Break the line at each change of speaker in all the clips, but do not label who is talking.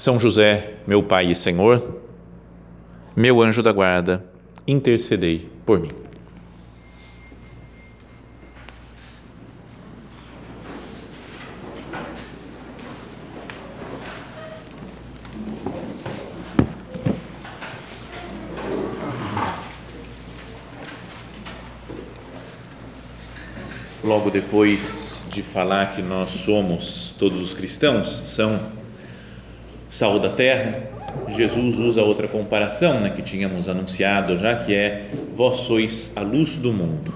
são José, meu Pai e Senhor, meu anjo da guarda, intercedei por mim. Logo depois de falar que nós somos, todos os cristãos, são sal da terra, Jesus usa outra comparação né, que tínhamos anunciado já, que é vós sois a luz do mundo.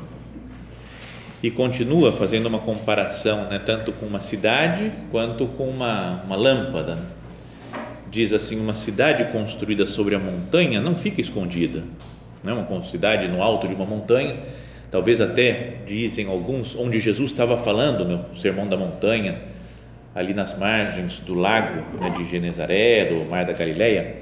E continua fazendo uma comparação né, tanto com uma cidade quanto com uma, uma lâmpada. Diz assim: uma cidade construída sobre a montanha não fica escondida. Né, uma cidade no alto de uma montanha, talvez até dizem alguns, onde Jesus estava falando no Sermão da Montanha ali nas margens do lago né, de Genezaré, do Mar da Galileia,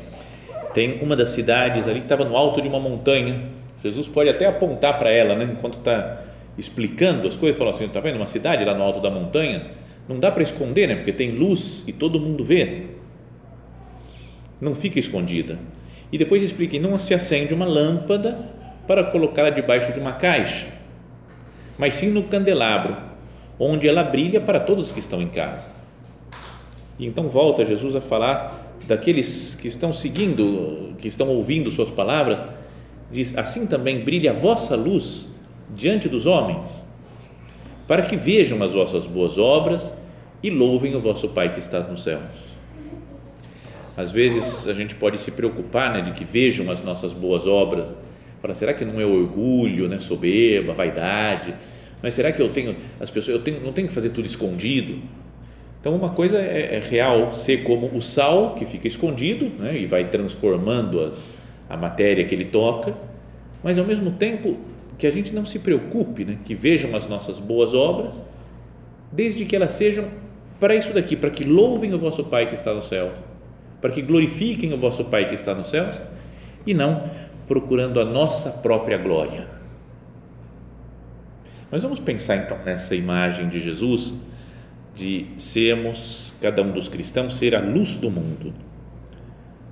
tem uma das cidades ali que estava no alto de uma montanha. Jesus pode até apontar para ela, né, enquanto está explicando as coisas, falou assim: está vendo uma cidade lá no alto da montanha? Não dá para esconder, né, porque tem luz e todo mundo vê. Não fica escondida. E depois explica: não se acende uma lâmpada para colocá-la debaixo de uma caixa, mas sim no candelabro, onde ela brilha para todos que estão em casa. E então volta Jesus a falar daqueles que estão seguindo, que estão ouvindo suas palavras, diz: Assim também brilha a vossa luz diante dos homens, para que vejam as vossas boas obras e louvem o vosso Pai que está nos céus. Às vezes a gente pode se preocupar né, de que vejam as nossas boas obras. Fala, será que não é orgulho, né, soberba, vaidade? Mas será que eu tenho as pessoas, eu tenho, não tenho que fazer tudo escondido? Então, uma coisa é, é, real ser como o sal que fica escondido né, e vai transformando as, a matéria que ele toca, mas ao mesmo tempo que a gente não se preocupe, né, que vejam as nossas boas obras, desde que elas sejam para isso daqui, para que louvem o vosso Pai que está no céu, para que glorifiquem o vosso Pai que está nos céus e não procurando a nossa própria glória. Mas vamos pensar então nessa imagem de Jesus de sermos, cada um dos cristãos, ser a luz do mundo.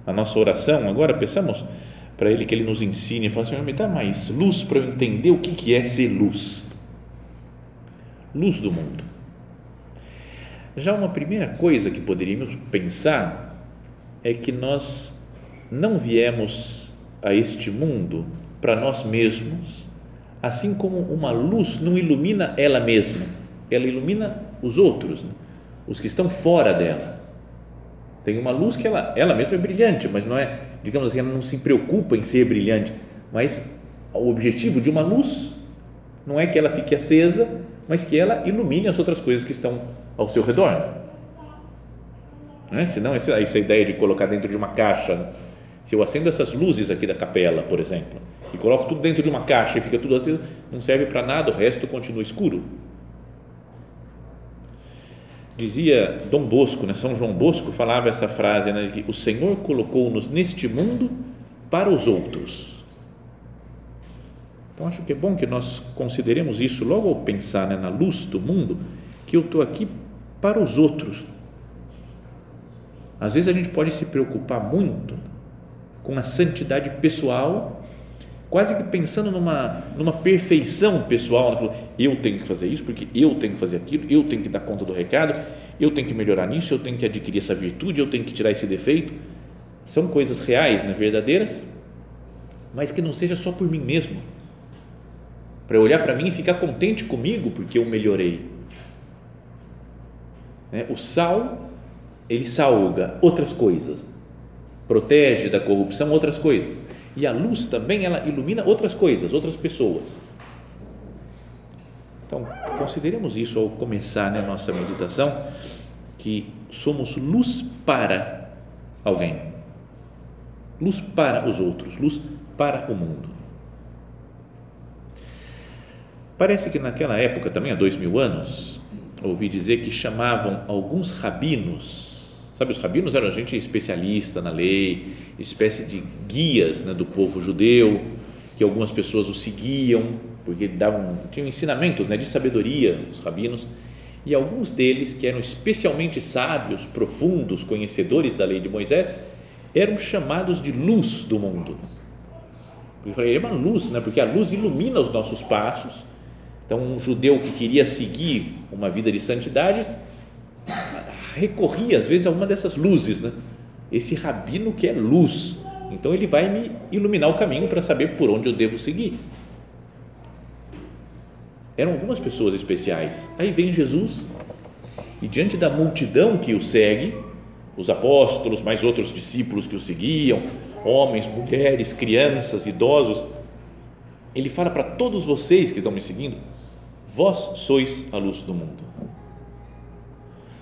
A nossa oração, agora pensamos para Ele que Ele nos ensine, fala Senhor, me dá mais luz para eu entender o que, que é ser luz. Luz do mundo. Já uma primeira coisa que poderíamos pensar é que nós não viemos a este mundo para nós mesmos, assim como uma luz não ilumina ela mesma, ela ilumina os outros, né? os que estão fora dela. Tem uma luz que ela, ela mesma é brilhante, mas não é, digamos assim, ela não se preocupa em ser brilhante, mas o objetivo de uma luz não é que ela fique acesa, mas que ela ilumine as outras coisas que estão ao seu redor. Né? Senão, essa, essa ideia de colocar dentro de uma caixa, se eu acendo essas luzes aqui da capela, por exemplo, e coloco tudo dentro de uma caixa e fica tudo aceso, não serve para nada, o resto continua escuro dizia Dom Bosco, né, São João Bosco falava essa frase, né, que o Senhor colocou-nos neste mundo para os outros. Então acho que é bom que nós consideremos isso logo ao pensar né, na luz do mundo, que eu estou aqui para os outros. Às vezes a gente pode se preocupar muito com a santidade pessoal quase que pensando numa, numa perfeição pessoal, falou, eu tenho que fazer isso porque eu tenho que fazer aquilo, eu tenho que dar conta do recado, eu tenho que melhorar nisso, eu tenho que adquirir essa virtude, eu tenho que tirar esse defeito. São coisas reais, né, verdadeiras, mas que não seja só por mim mesmo. Para olhar para mim e ficar contente comigo porque eu melhorei. Né? O sal, ele salga outras coisas, protege da corrupção outras coisas e a luz também ela ilumina outras coisas, outras pessoas. Então, consideremos isso ao começar né, nossa meditação, que somos luz para alguém, luz para os outros, luz para o mundo. Parece que naquela época, também há dois mil anos, ouvi dizer que chamavam alguns rabinos, sabe, os rabinos eram gente especialista na lei, espécie de guias né, do povo judeu, que algumas pessoas o seguiam, porque davam, tinham ensinamentos né, de sabedoria, os rabinos, e alguns deles, que eram especialmente sábios, profundos, conhecedores da lei de Moisés, eram chamados de luz do mundo. Eu falei, é uma luz, né? porque a luz ilumina os nossos passos. Então, um judeu que queria seguir uma vida de santidade recorria às vezes a uma dessas luzes, né? Esse rabino que é luz, então ele vai me iluminar o caminho para saber por onde eu devo seguir. Eram algumas pessoas especiais. Aí vem Jesus e diante da multidão que o segue, os apóstolos, mais outros discípulos que o seguiam, homens, mulheres, crianças, idosos, ele fala para todos vocês que estão me seguindo: vós sois a luz do mundo.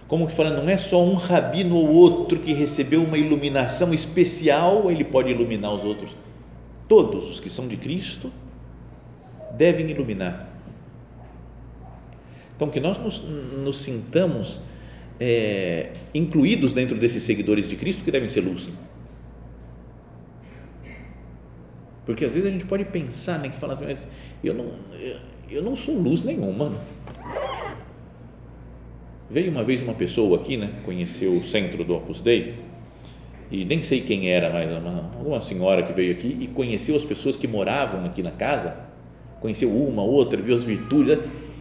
Como que fala, não é só um rabino ou outro que recebeu uma iluminação especial, ele pode iluminar os outros. Todos os que são de Cristo devem iluminar. Então, que nós nos, nos sintamos é, incluídos dentro desses seguidores de Cristo que devem ser luz. Porque às vezes a gente pode pensar, né, que fala assim, mas eu não, eu não sou luz nenhuma. Veio uma vez uma pessoa aqui, né, conheceu o centro do Opus Dei, e nem sei quem era, mas uma, alguma senhora que veio aqui e conheceu as pessoas que moravam aqui na casa, conheceu uma, outra, viu as virtudes,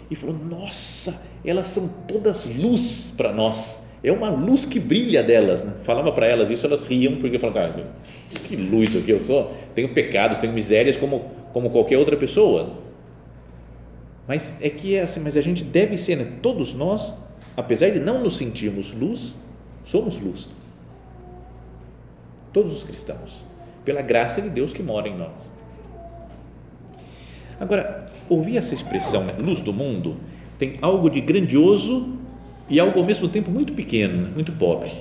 e falou: Nossa, elas são todas luz para nós. É uma luz que brilha delas. Né? Falava para elas isso, elas riam, porque falavam: ah, Que luz o que eu sou? Tenho pecados, tenho misérias como, como qualquer outra pessoa. Mas é que é assim, mas a gente deve ser, né? todos nós apesar de não nos sentirmos luz, somos luz. Todos os cristãos, pela graça de Deus que mora em nós. Agora, ouvir essa expressão, né, luz do mundo, tem algo de grandioso e algo ao mesmo tempo muito pequeno, né, muito pobre.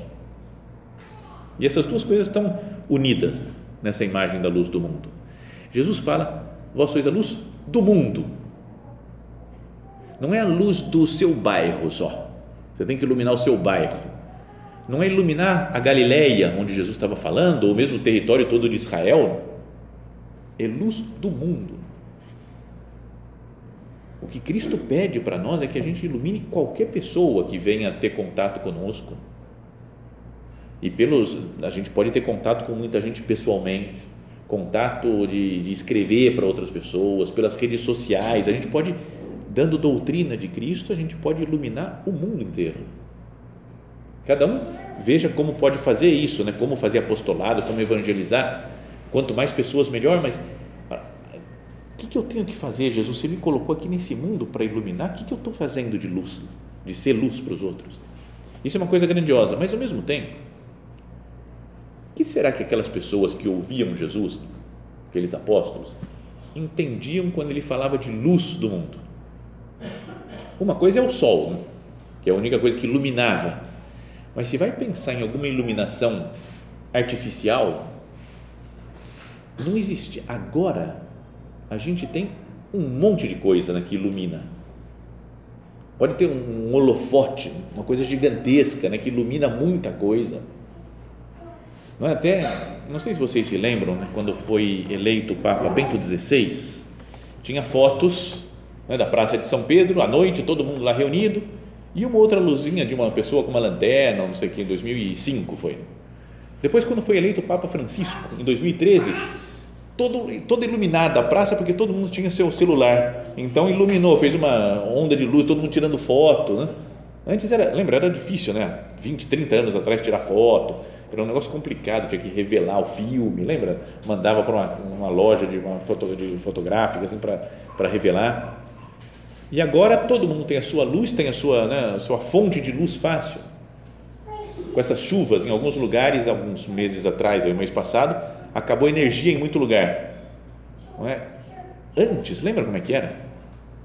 E essas duas coisas estão unidas nessa imagem da luz do mundo. Jesus fala: Vós sois a luz do mundo. Não é a luz do seu bairro só você tem que iluminar o seu bairro. Não é iluminar a Galileia, onde Jesus estava falando, ou mesmo o território todo de Israel. É luz do mundo. O que Cristo pede para nós é que a gente ilumine qualquer pessoa que venha ter contato conosco. E pelos, a gente pode ter contato com muita gente pessoalmente, contato de, de escrever para outras pessoas, pelas redes sociais, a gente pode dando doutrina de Cristo, a gente pode iluminar o mundo inteiro. Cada um veja como pode fazer isso, né? como fazer apostolado, como evangelizar. Quanto mais pessoas, melhor, mas ah, o que, que eu tenho que fazer, Jesus? Você me colocou aqui nesse mundo para iluminar, o que, que eu estou fazendo de luz, de ser luz para os outros? Isso é uma coisa grandiosa, mas ao mesmo tempo, o que será que aquelas pessoas que ouviam Jesus, aqueles apóstolos, entendiam quando ele falava de luz do mundo? Uma coisa é o sol, né? que é a única coisa que iluminava. Mas se vai pensar em alguma iluminação artificial, não existe. Agora, a gente tem um monte de coisa né, que ilumina. Pode ter um holofote, uma coisa gigantesca, né, que ilumina muita coisa. Não é até, não sei se vocês se lembram, né, quando foi eleito o Papa Bento XVI, tinha fotos né, da Praça de São Pedro, à noite, todo mundo lá reunido, e uma outra luzinha de uma pessoa com uma lanterna, não sei o que, em 2005 foi. Depois, quando foi eleito o Papa Francisco, em 2013, todo, toda iluminada a praça, porque todo mundo tinha seu celular, então iluminou, fez uma onda de luz, todo mundo tirando foto, né? Antes era, lembra, era difícil, né? 20, 30 anos atrás tirar foto, era um negócio complicado, tinha que revelar o filme, lembra? Mandava para uma, uma loja de, uma foto, de fotográfica assim, para revelar. E agora todo mundo tem a sua luz, tem a sua, né, a sua fonte de luz fácil. Com essas chuvas, em alguns lugares, alguns meses atrás, o mês passado, acabou energia em muito lugar. Não é? Antes, lembra como é que era?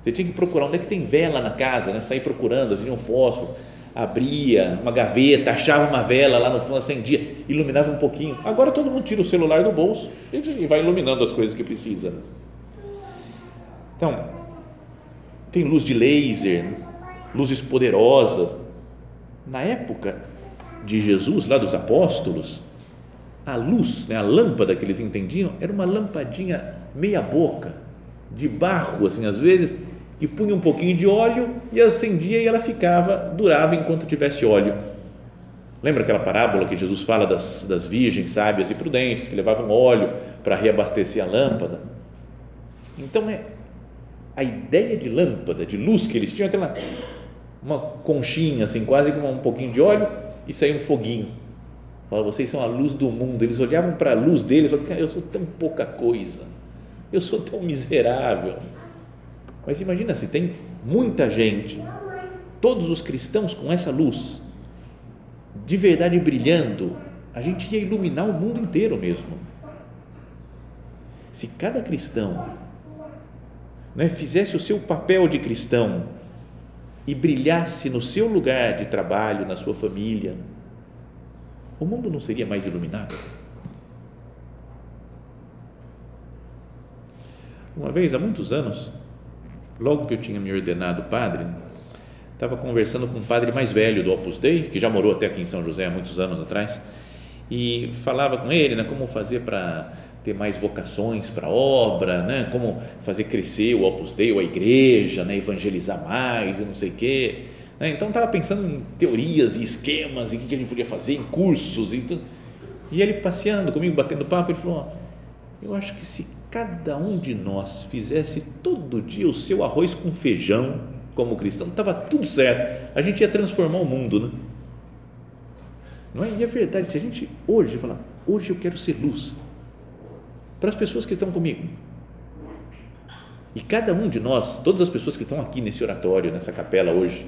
Você tinha que procurar onde é que tem vela na casa, né? sair procurando, assim, um fósforo. abria uma gaveta, achava uma vela lá no fundo, acendia, iluminava um pouquinho. Agora todo mundo tira o celular do bolso e vai iluminando as coisas que precisa. Então, tem luz de laser, luzes poderosas. Na época de Jesus, lá dos apóstolos, a luz, né, a lâmpada que eles entendiam, era uma lampadinha meia boca, de barro, assim, às vezes, e punha um pouquinho de óleo e acendia e ela ficava, durava enquanto tivesse óleo. Lembra aquela parábola que Jesus fala das, das virgens sábias e prudentes que levavam óleo para reabastecer a lâmpada? Então, é, a ideia de lâmpada, de luz que eles tinham, aquela uma conchinha, assim, quase com um pouquinho de óleo e saía um foguinho. Fala, vocês são a luz do mundo. Eles olhavam para a luz deles falavam, eu sou tão pouca coisa, eu sou tão miserável. Mas imagina se tem muita gente, todos os cristãos com essa luz, de verdade brilhando, a gente ia iluminar o mundo inteiro mesmo. Se cada cristão né, fizesse o seu papel de cristão e brilhasse no seu lugar de trabalho, na sua família, o mundo não seria mais iluminado? Uma vez, há muitos anos, logo que eu tinha me ordenado padre, estava conversando com um padre mais velho do Opus Dei, que já morou até aqui em São José há muitos anos atrás, e falava com ele né, como fazer para ter mais vocações para a obra, né? como fazer crescer o Opus Dei a igreja, né? evangelizar mais e não sei o quê. Né? Então, estava pensando em teorias e esquemas e o que a gente podia fazer, em cursos. E, tudo. e ele passeando comigo, batendo papo, ele falou, eu acho que se cada um de nós fizesse todo dia o seu arroz com feijão como cristão, estava tudo certo, a gente ia transformar o mundo, né? Não é? E é verdade, se a gente hoje falar, hoje eu quero ser luz, para as pessoas que estão comigo. E cada um de nós, todas as pessoas que estão aqui nesse oratório, nessa capela hoje,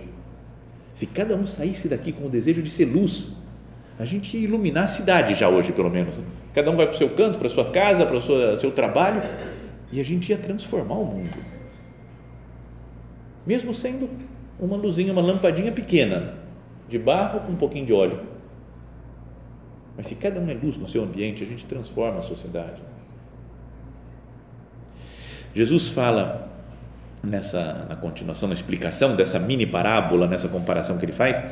se cada um saísse daqui com o desejo de ser luz, a gente ia iluminar a cidade já hoje, pelo menos. Cada um vai para o seu canto, para a sua casa, para o seu, seu trabalho, e a gente ia transformar o mundo. Mesmo sendo uma luzinha, uma lampadinha pequena, de barro com um pouquinho de óleo. Mas se cada um é luz no seu ambiente, a gente transforma a sociedade. Jesus fala nessa na continuação, na explicação dessa mini parábola, nessa comparação que ele faz,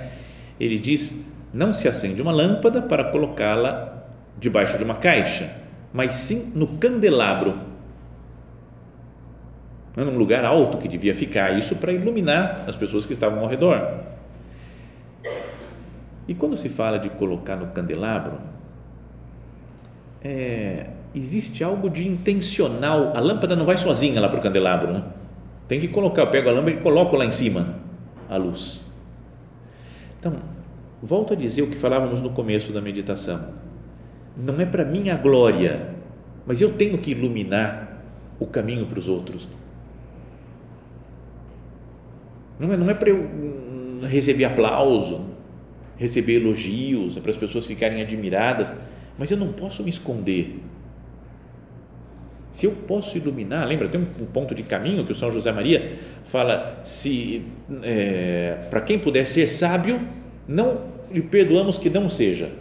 ele diz: não se acende uma lâmpada para colocá-la debaixo de uma caixa, mas sim no candelabro, num lugar alto que devia ficar, isso para iluminar as pessoas que estavam ao redor. E quando se fala de colocar no candelabro, é, existe algo de intencional. A lâmpada não vai sozinha lá para o candelabro, né? Tem que colocar, eu pego a lâmpada e coloco lá em cima a luz. Então, volto a dizer o que falávamos no começo da meditação. Não é para minha glória, mas eu tenho que iluminar o caminho para os outros. Não é, não é para eu hum, receber aplauso, receber elogios, é para as pessoas ficarem admiradas, mas eu não posso me esconder se eu posso iluminar, lembra, tem um ponto de caminho que o São José Maria fala: se é, para quem puder ser sábio, não lhe perdoamos que não seja.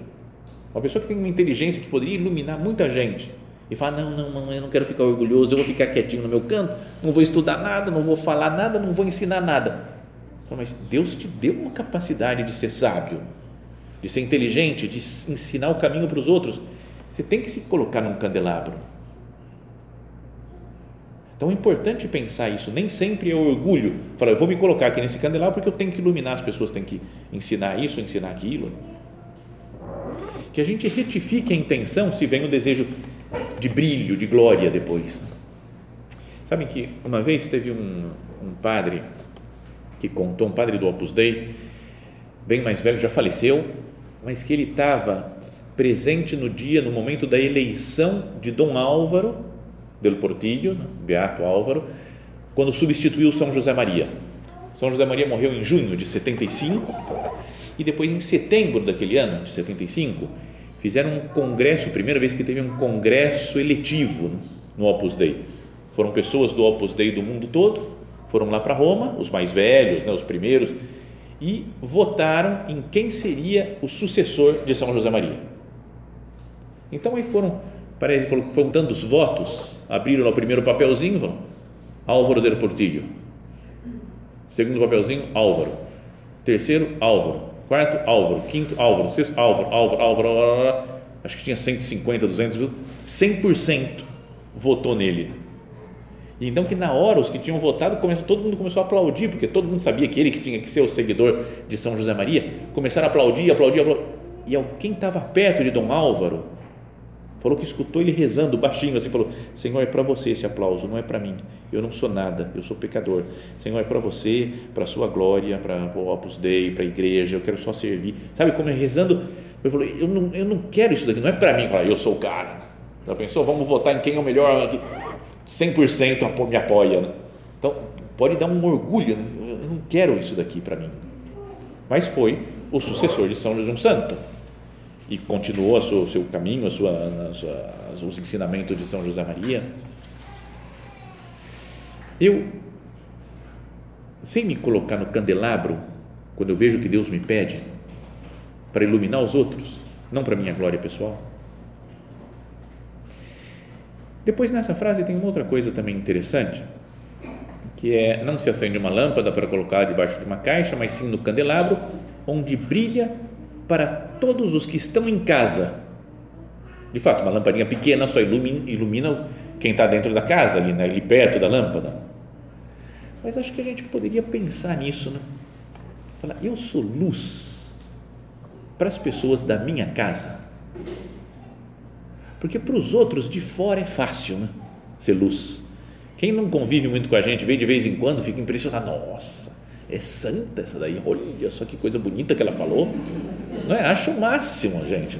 Uma pessoa que tem uma inteligência que poderia iluminar muita gente e fala: não, não, não, eu não quero ficar orgulhoso, eu vou ficar quietinho no meu canto, não vou estudar nada, não vou falar nada, não vou ensinar nada. Mas Deus te deu uma capacidade de ser sábio, de ser inteligente, de ensinar o caminho para os outros. Você tem que se colocar num candelabro então é importante pensar isso. Nem sempre é o orgulho. Falar, eu vou me colocar aqui nesse candelabro porque eu tenho que iluminar as pessoas, tenho que ensinar isso, ensinar aquilo. Que a gente retifique a intenção se vem o desejo de brilho, de glória depois. Sabem que uma vez teve um, um padre que contou, um padre do Opus Dei, bem mais velho, já faleceu, mas que ele estava presente no dia, no momento da eleição de Dom Álvaro del Portillo, Beato Álvaro, quando substituiu São José Maria. São José Maria morreu em junho de 75 e depois em setembro daquele ano, de 75, fizeram um congresso, primeira vez que teve um congresso eletivo no Opus Dei. Foram pessoas do Opus Dei do mundo todo, foram lá para Roma, os mais velhos, né, os primeiros, e votaram em quem seria o sucessor de São José Maria. Então aí foram, para ele falou que foram tantos votos, abriram lá o primeiro papelzinho, falaram, Álvaro del Portillo. Segundo papelzinho, Álvaro. Terceiro, Álvaro. Quarto, Álvaro. Quinto, Álvaro. Sexto, Álvaro. Álvaro, Álvaro, Álvaro. Acho que tinha 150, 200, 100% votou nele. Então que na hora os que tinham votado, começou, todo mundo começou a aplaudir, porque todo mundo sabia que ele que tinha que ser o seguidor de São José Maria, começaram a aplaudir, aplaudir, aplaudir. E quem estava perto de Dom Álvaro falou que escutou ele rezando baixinho assim, falou: "Senhor, é para você esse aplauso, não é para mim. Eu não sou nada, eu sou pecador. Senhor, é para você, para a sua glória, para o Opus Dei, para a igreja, eu quero só servir". Sabe como é rezando? Eu falei: "Eu não, eu não quero isso daqui, não é para mim falar, eu sou o cara". Já pensou? Vamos votar em quem é o melhor aqui. 100% me apoia. Né? Então, pode dar um orgulho, né? eu não quero isso daqui para mim. Mas foi o sucessor de São um Santo e continuou o seu, seu caminho, a sua, a sua, os ensinamentos de São José Maria. Eu, sem me colocar no candelabro, quando eu vejo que Deus me pede para iluminar os outros, não para minha glória pessoal, depois nessa frase tem uma outra coisa também interessante, que é não se acende uma lâmpada para colocar debaixo de uma caixa, mas sim no candelabro, onde brilha para todos os que estão em casa. De fato, uma lampadinha pequena só ilumina, ilumina quem está dentro da casa, ali, né, ali perto da lâmpada. Mas acho que a gente poderia pensar nisso, né? Falar, eu sou luz para as pessoas da minha casa porque para os outros de fora é fácil né? ser luz. Quem não convive muito com a gente, vê de vez em quando, fica impressionado. Nossa, é santa essa daí. Olha só que coisa bonita que ela falou. Não é? Acho o máximo, gente.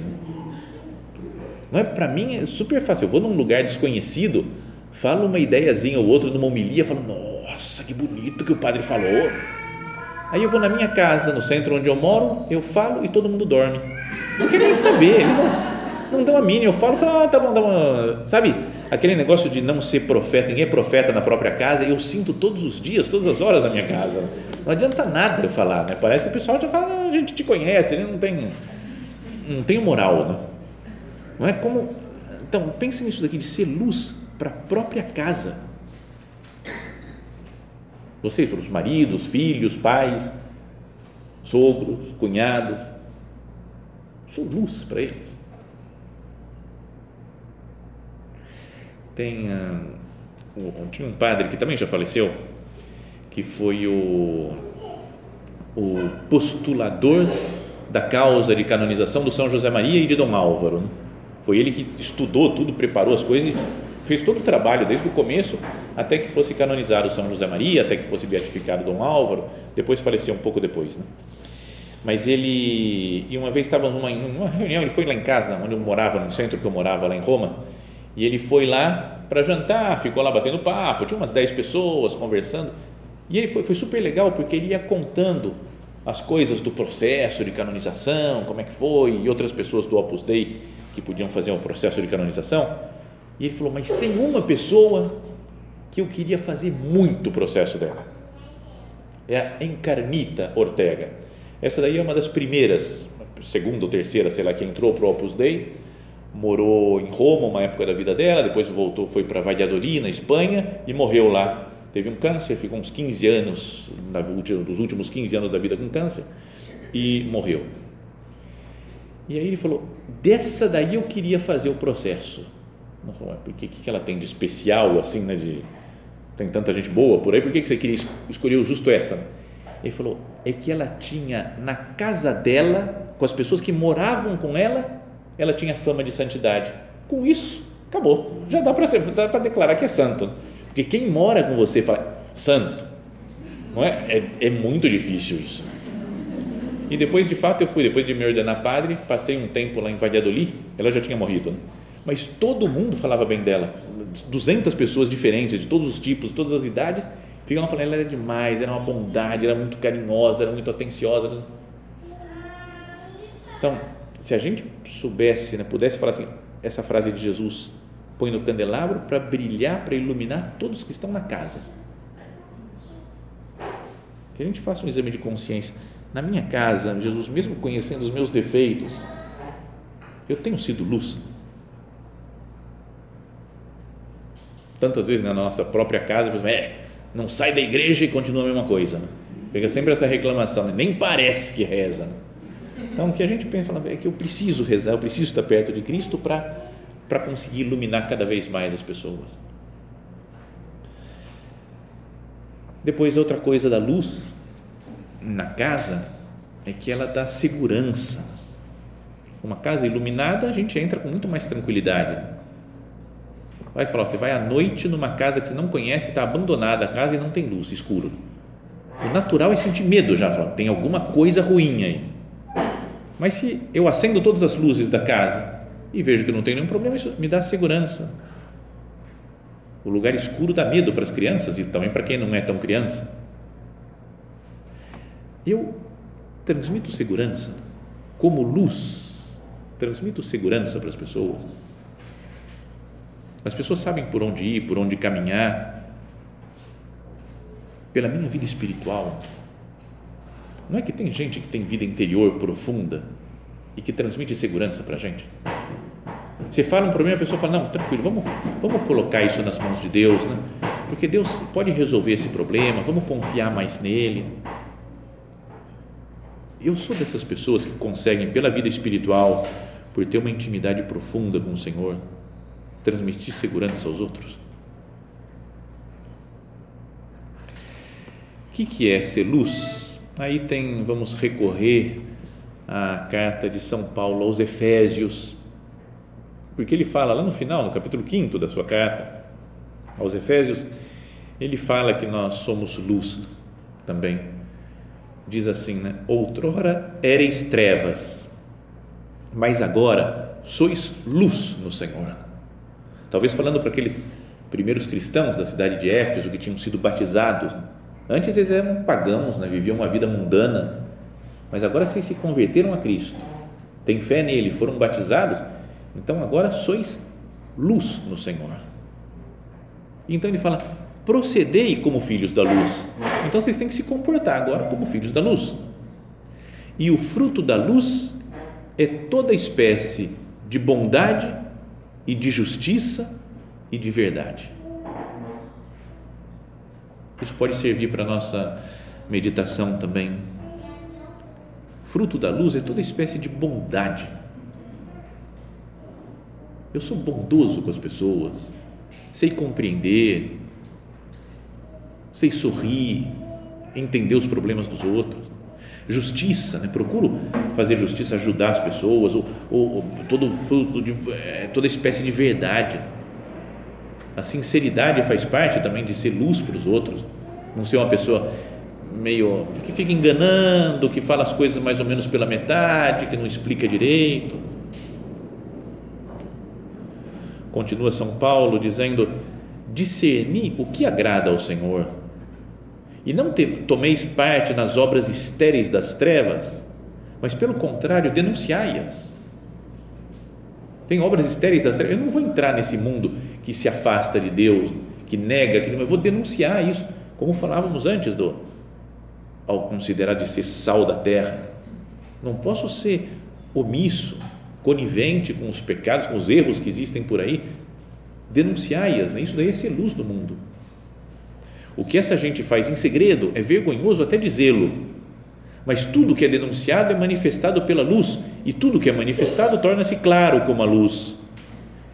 Não é? Para mim é super fácil. Eu vou num lugar desconhecido, falo uma ideiazinha ou outra numa homilia, falo, nossa, que bonito que o padre falou. Aí eu vou na minha casa, no centro onde eu moro, eu falo e todo mundo dorme. Não quer nem saber. Eles não, não dão a mínima. Eu falo, falo, ah, tá bom, tá bom. Sabe, aquele negócio de não ser profeta, ninguém é profeta na própria casa, eu sinto todos os dias, todas as horas na minha casa. Não adianta nada eu falar, né? Parece que o pessoal já fala, ah, a gente te conhece, ele não tem, não tem moral, né? Não é como. Então, pense nisso daqui, de ser luz para a própria casa. Vocês, para os maridos, filhos, pais, sogros, cunhados, sou luz para eles. tem uh, tinha um padre que também já faleceu que foi o, o postulador da causa de canonização do São José Maria e de Dom Álvaro né? foi ele que estudou tudo preparou as coisas e fez todo o trabalho desde o começo até que fosse canonizado São José Maria até que fosse beatificado Dom Álvaro depois faleceu um pouco depois né? mas ele e uma vez estava numa, numa reunião ele foi lá em casa onde eu morava no centro que eu morava lá em Roma e ele foi lá para jantar, ficou lá batendo papo, tinha umas 10 pessoas conversando. E ele foi, foi super legal porque ele ia contando as coisas do processo de canonização, como é que foi, e outras pessoas do Opus Dei que podiam fazer um processo de canonização. E ele falou: Mas tem uma pessoa que eu queria fazer muito o processo dela. É a Encarnita Ortega. Essa daí é uma das primeiras, segunda ou terceira, sei lá, que entrou para o Opus Dei morou em Roma uma época da vida dela, depois voltou, foi para Valladolid, na Espanha, e morreu lá. Teve um câncer, ficou uns 15 anos, dos últimos 15 anos da vida com câncer, e morreu. E aí ele falou: dessa daí eu queria fazer o processo. Não falou, porque que, que ela tem de especial, assim, né? De, tem tanta gente boa por aí, por que, que você queria escolher justo essa? Ele falou: é que ela tinha na casa dela, com as pessoas que moravam com ela, ela tinha fama de santidade. Com isso, acabou. Já dá para declarar que é santo. Porque quem mora com você fala, santo. Não é? é? É muito difícil isso. E depois, de fato, eu fui, depois de me ordenar padre, passei um tempo lá em Valladolid, ela já tinha morrido, né? mas todo mundo falava bem dela. 200 pessoas diferentes, de todos os tipos, todas as idades, ficam falando, ela era demais, era uma bondade, era muito carinhosa, era muito atenciosa. Então, se a gente soubesse, né, pudesse falar assim, essa frase de Jesus, põe no candelabro para brilhar, para iluminar todos que estão na casa. Que a gente faça um exame de consciência. na minha casa, Jesus, mesmo conhecendo os meus defeitos, eu tenho sido luz. Tantas vezes na nossa própria casa, é, não sai da igreja e continua a mesma coisa. Né? Pega sempre essa reclamação, né? nem parece que reza. Né? Então, o que a gente pensa é que eu preciso rezar, eu preciso estar perto de Cristo para conseguir iluminar cada vez mais as pessoas. Depois, outra coisa da luz na casa é que ela dá segurança. Uma casa iluminada, a gente entra com muito mais tranquilidade. Vai falar, você vai à noite numa casa que você não conhece, está abandonada a casa e não tem luz, escuro. O natural é sentir medo já, falar, tem alguma coisa ruim aí. Mas se eu acendo todas as luzes da casa e vejo que não tem nenhum problema, isso me dá segurança. O lugar escuro dá medo para as crianças e também para quem não é tão criança. Eu transmito segurança como luz, transmito segurança para as pessoas. As pessoas sabem por onde ir, por onde caminhar. Pela minha vida espiritual. Não é que tem gente que tem vida interior profunda e que transmite segurança para a gente? Você fala um problema, a pessoa fala: Não, tranquilo, vamos, vamos colocar isso nas mãos de Deus, né? porque Deus pode resolver esse problema, vamos confiar mais nele. Eu sou dessas pessoas que conseguem, pela vida espiritual, por ter uma intimidade profunda com o Senhor, transmitir segurança aos outros. O que, que é ser luz? Aí tem, vamos recorrer à carta de São Paulo aos Efésios, porque ele fala lá no final, no capítulo 5 da sua carta aos Efésios, ele fala que nós somos luz também diz assim, né? Outrora ereis trevas, mas agora sois luz no Senhor. Talvez falando para aqueles primeiros cristãos da cidade de Éfeso que tinham sido batizados. Antes eles eram pagãos, né? viviam uma vida mundana, mas agora vocês se converteram a Cristo, têm fé nele, foram batizados, então agora sois luz no Senhor. Então ele fala: procedei como filhos da luz. Então vocês têm que se comportar agora como filhos da luz. E o fruto da luz é toda espécie de bondade e de justiça e de verdade. Isso pode servir para a nossa meditação também. Fruto da luz é toda espécie de bondade. Eu sou bondoso com as pessoas, sei compreender, sei sorrir, entender os problemas dos outros. Justiça, né? procuro fazer justiça, ajudar as pessoas, ou, ou, ou todo fruto de é, toda espécie de verdade. A sinceridade faz parte também de ser luz para os outros, não ser uma pessoa meio que fica enganando, que fala as coisas mais ou menos pela metade, que não explica direito. Continua São Paulo dizendo: discernir o que agrada ao Senhor e não te, tomeis parte nas obras estéreis das trevas, mas pelo contrário, denunciai-as. Tem obras estéreis das trevas. Eu não vou entrar nesse mundo que se afasta de Deus, que nega aquilo, mas eu vou denunciar isso, como falávamos antes do ao considerar de ser sal da terra. Não posso ser omisso, conivente com os pecados, com os erros que existem por aí. Denunciai-as, né? isso daí é ser luz do mundo o que essa gente faz em segredo é vergonhoso até dizê-lo, mas tudo que é denunciado é manifestado pela luz, e tudo que é manifestado torna-se claro como a luz.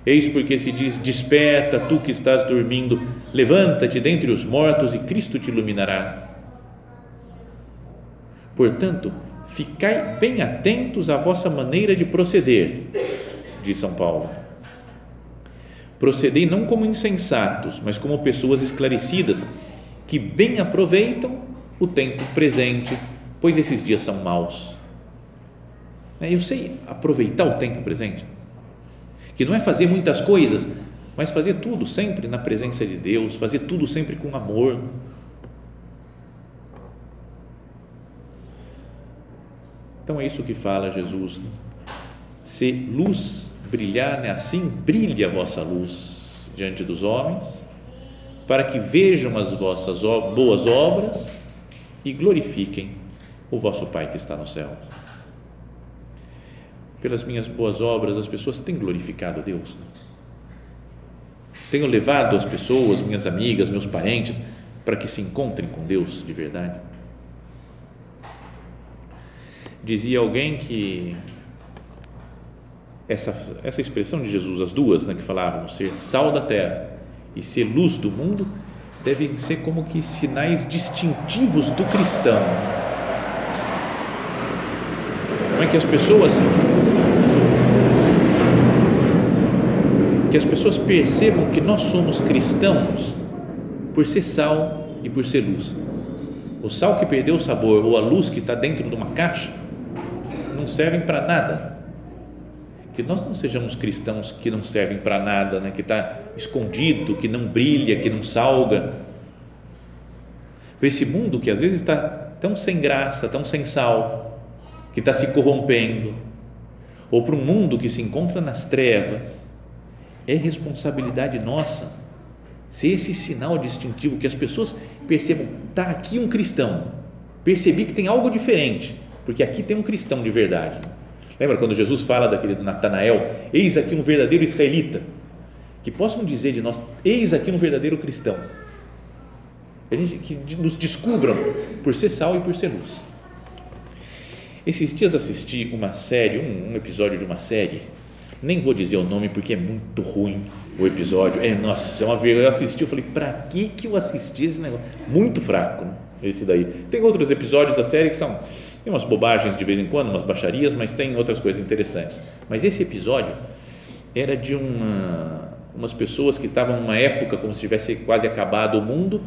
Eis porque se diz: Desperta, tu que estás dormindo, levanta-te dentre os mortos e Cristo te iluminará. Portanto, ficai bem atentos à vossa maneira de proceder, diz São Paulo. Procedei não como insensatos, mas como pessoas esclarecidas que bem aproveitam o tempo presente, pois esses dias são maus. É, eu sei aproveitar o tempo presente, que não é fazer muitas coisas, mas fazer tudo sempre na presença de Deus, fazer tudo sempre com amor. Então é isso que fala Jesus. Se luz brilhar, né? assim brilhe a vossa luz diante dos homens para que vejam as vossas boas obras e glorifiquem o vosso Pai que está no céu. Pelas minhas boas obras, as pessoas têm glorificado a Deus. Né? Tenho levado as pessoas, minhas amigas, meus parentes, para que se encontrem com Deus de verdade. Dizia alguém que essa, essa expressão de Jesus, as duas né, que falavam, ser sal da terra e ser luz do mundo, devem ser como que sinais distintivos do cristão. Como é que as pessoas que as pessoas percebam que nós somos cristãos por ser sal e por ser luz. O sal que perdeu o sabor ou a luz que está dentro de uma caixa não servem para nada. Que nós não sejamos cristãos que não servem para nada, né? que está escondido, que não brilha, que não salga. Para esse mundo que às vezes está tão sem graça, tão sem sal, que está se corrompendo, ou para um mundo que se encontra nas trevas, é responsabilidade nossa ser esse sinal distintivo que as pessoas percebam, está aqui um cristão, percebi que tem algo diferente, porque aqui tem um cristão de verdade. Lembra quando Jesus fala daquele do Natanael, eis aqui um verdadeiro israelita, que possam dizer de nós, eis aqui um verdadeiro cristão, que nos descubram por ser sal e por ser luz. Esses dias assisti uma série, um, um episódio de uma série, nem vou dizer o nome porque é muito ruim o episódio. É, nossa, é uma vez eu assisti, eu falei, para que que eu assisti esse negócio? Muito fraco, né? esse daí. Tem outros episódios da série que são tem umas bobagens de vez em quando, umas baixarias, mas tem outras coisas interessantes. Mas esse episódio era de uma, umas pessoas que estavam numa época como se tivesse quase acabado o mundo,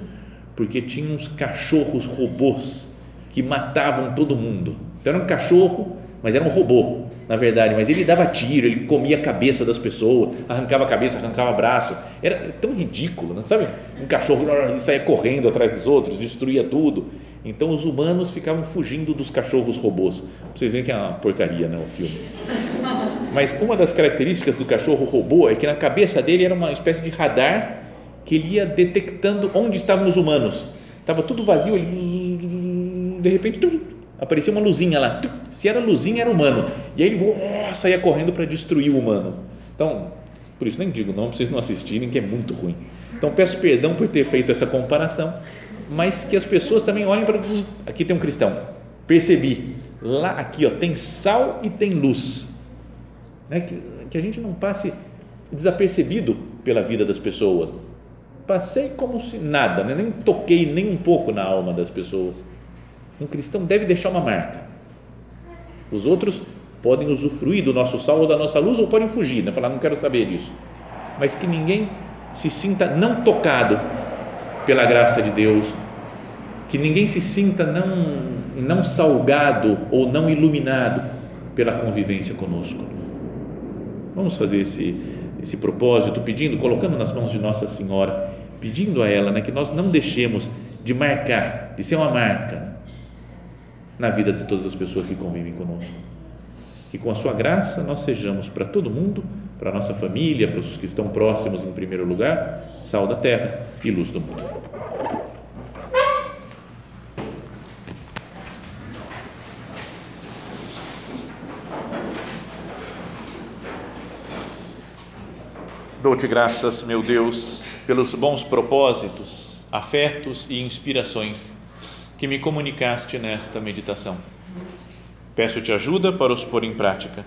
porque tinha uns cachorros robôs que matavam todo mundo. Então era um cachorro, mas era um robô, na verdade. Mas ele dava tiro, ele comia a cabeça das pessoas, arrancava a cabeça, arrancava o braço. Era tão ridículo, não sabe? Um cachorro saía correndo atrás dos outros, destruía tudo. Então os humanos ficavam fugindo dos cachorros robôs. Vocês veem que é uma porcaria, né, o filme. Mas uma das características do cachorro robô é que na cabeça dele era uma espécie de radar que ele ia detectando onde estavam os humanos. Estava tudo vazio, ele, de repente aparecia uma luzinha lá. Se era luzinha, era humano. E aí ele saía correndo para destruir o humano. Então, por isso nem digo não, para vocês não assistirem, que é muito ruim. Então peço perdão por ter feito essa comparação mas que as pessoas também olhem para aqui tem um cristão, percebi, lá aqui ó, tem sal e tem luz, né? que, que a gente não passe desapercebido pela vida das pessoas, passei como se nada, né? nem toquei nem um pouco na alma das pessoas, um cristão deve deixar uma marca, os outros podem usufruir do nosso sal ou da nossa luz ou podem fugir, né? falar não quero saber disso, mas que ninguém se sinta não tocado pela graça de Deus, que ninguém se sinta não, não salgado ou não iluminado pela convivência conosco. Vamos fazer esse, esse propósito pedindo, colocando nas mãos de Nossa Senhora, pedindo a ela né, que nós não deixemos de marcar, de ser uma marca na vida de todas as pessoas que convivem conosco. Que com a sua graça nós sejamos para todo mundo, para a nossa família, para os que estão próximos em primeiro lugar, sal da terra e luz do mundo. Dou-te graças, meu Deus, pelos bons propósitos, afetos e inspirações que me comunicaste nesta meditação. Peço-te ajuda para os pôr em prática.